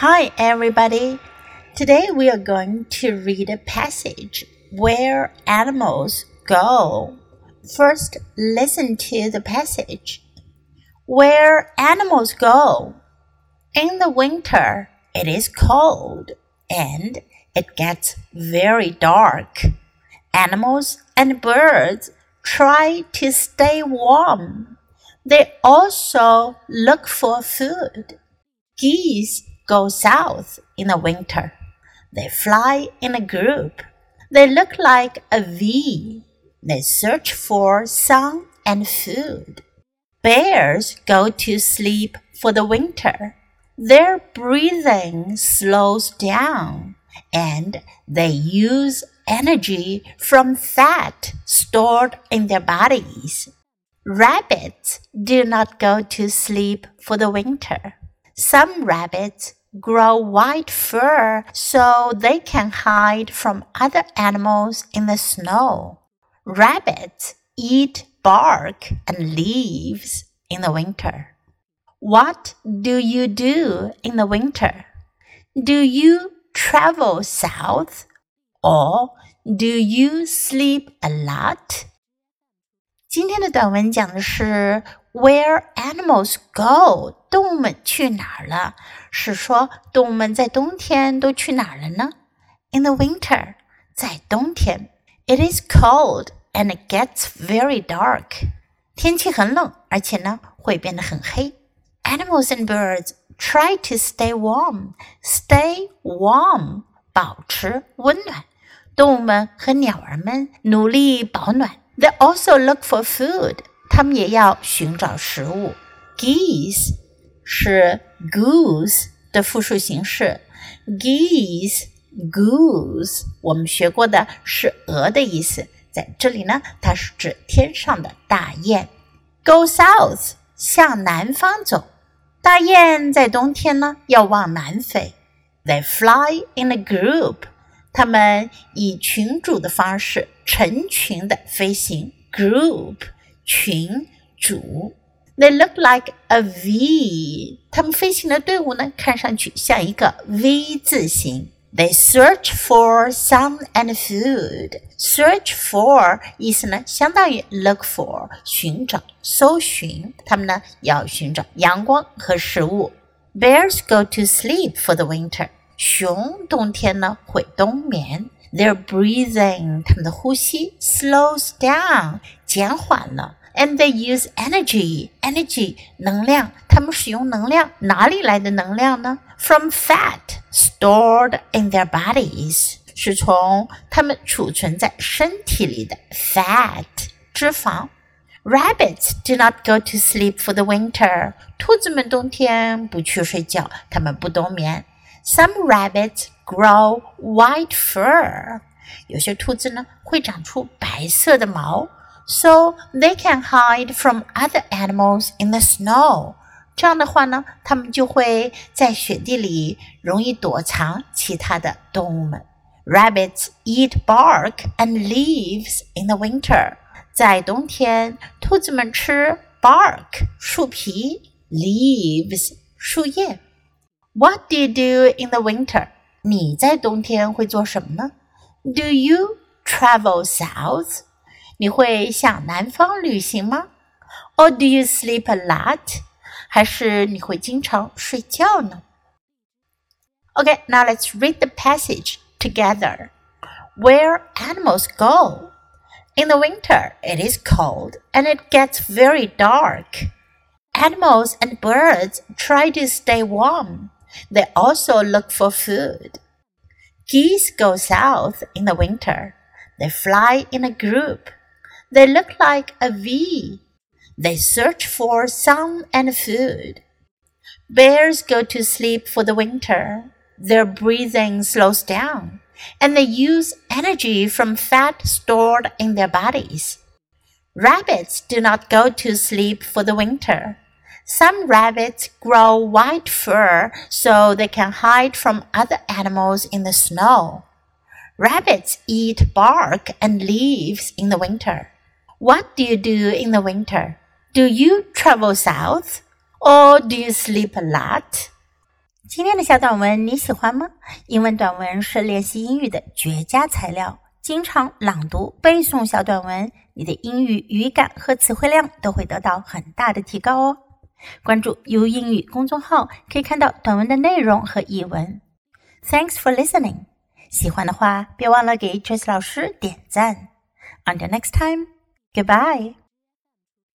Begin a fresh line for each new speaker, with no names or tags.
Hi, everybody. Today we are going to read a passage where animals go. First, listen to the passage. Where animals go. In the winter, it is cold and it gets very dark. Animals and birds try to stay warm. They also look for food. Geese go south in the winter. They fly in a group. They look like a V. They search for sun and food. Bears go to sleep for the winter. Their breathing slows down and they use energy from fat stored in their bodies. Rabbits do not go to sleep for the winter. Some rabbits grow white fur so they can hide from other animals in the snow. Rabbits eat bark and leaves in the winter. What do you do in the winter? Do you travel south or do you sleep a lot? 今天的短文讲的是 Where animals go，动物们去哪儿了？是说动物们在冬天都去哪儿了呢？In the winter，在冬天，it is cold and it gets very dark。天气很冷，而且呢会变得很黑。Animals and birds try to stay warm. Stay warm，保持温暖。动物们和鸟儿们努力保暖。They also look for food. 它们也要寻找食物。Geese 是 goose 的复数形式，geese goose 我们学过的是鹅的意思，在这里呢，它是指天上的大雁。Go south 向南方走，大雁在冬天呢要往南飞。They fly in a group，它们以群主的方式成群的飞行。Group 群主，They look like a V。它们飞行的队伍呢，看上去像一个 V 字形。They search for sun and food. Search for 意思呢，相当于 look for 寻找、搜寻。他们呢要寻找阳光和食物。Bears go to sleep for the winter. 熊冬天呢会冬眠。Their breathing，他们的呼吸 slows down， 减缓了。And they use energy, energy 能量，他们使用能量，哪里来的能量呢？From fat stored in their bodies，是从他们储存在身体里的 fat 脂肪。Rabbits do not go to sleep for the winter，兔子们冬天不去睡觉，它们不冬眠。Some rabbits grow white fur，有些兔子呢会长出白色的毛 ，so they can hide from other animals in the snow。这样的话呢，它们就会在雪地里容易躲藏其他的动物们。Rabbits eat bark and leaves in the winter。在冬天，兔子们吃 bark 树皮，leaves 树叶。What do you do in the winter？你在冬天会做什么呢？Do you travel south？ 你会向南方旅行吗？Or do you sleep a lot？还是你会经常睡觉呢？Okay, now let's read the passage together. Where animals go. In the winter, it is cold and it gets very dark. Animals and birds try to stay warm. They also look for food. Geese go south in the winter. They fly in a group. They look like a V. They search for sun and food. Bears go to sleep for the winter. Their breathing slows down, and they use energy from fat stored in their bodies. Rabbits do not go to sleep for the winter. Some rabbits grow white fur so they can hide from other animals in the snow. Rabbits eat bark and leaves in the winter. What do you do in the winter? Do you travel south? Or do you sleep a lot? 今天的小短文你喜欢吗？英文短文是练习英语的绝佳材料。经常朗读、背诵小短文，你的英语语感和词汇量都会得到很大的提高哦。关注 “YOU 英语”公众号，可以看到短文的内容和译文。Thanks for listening。喜欢的话，别忘了给 Trace 老师点赞。Until next time。Goodbye.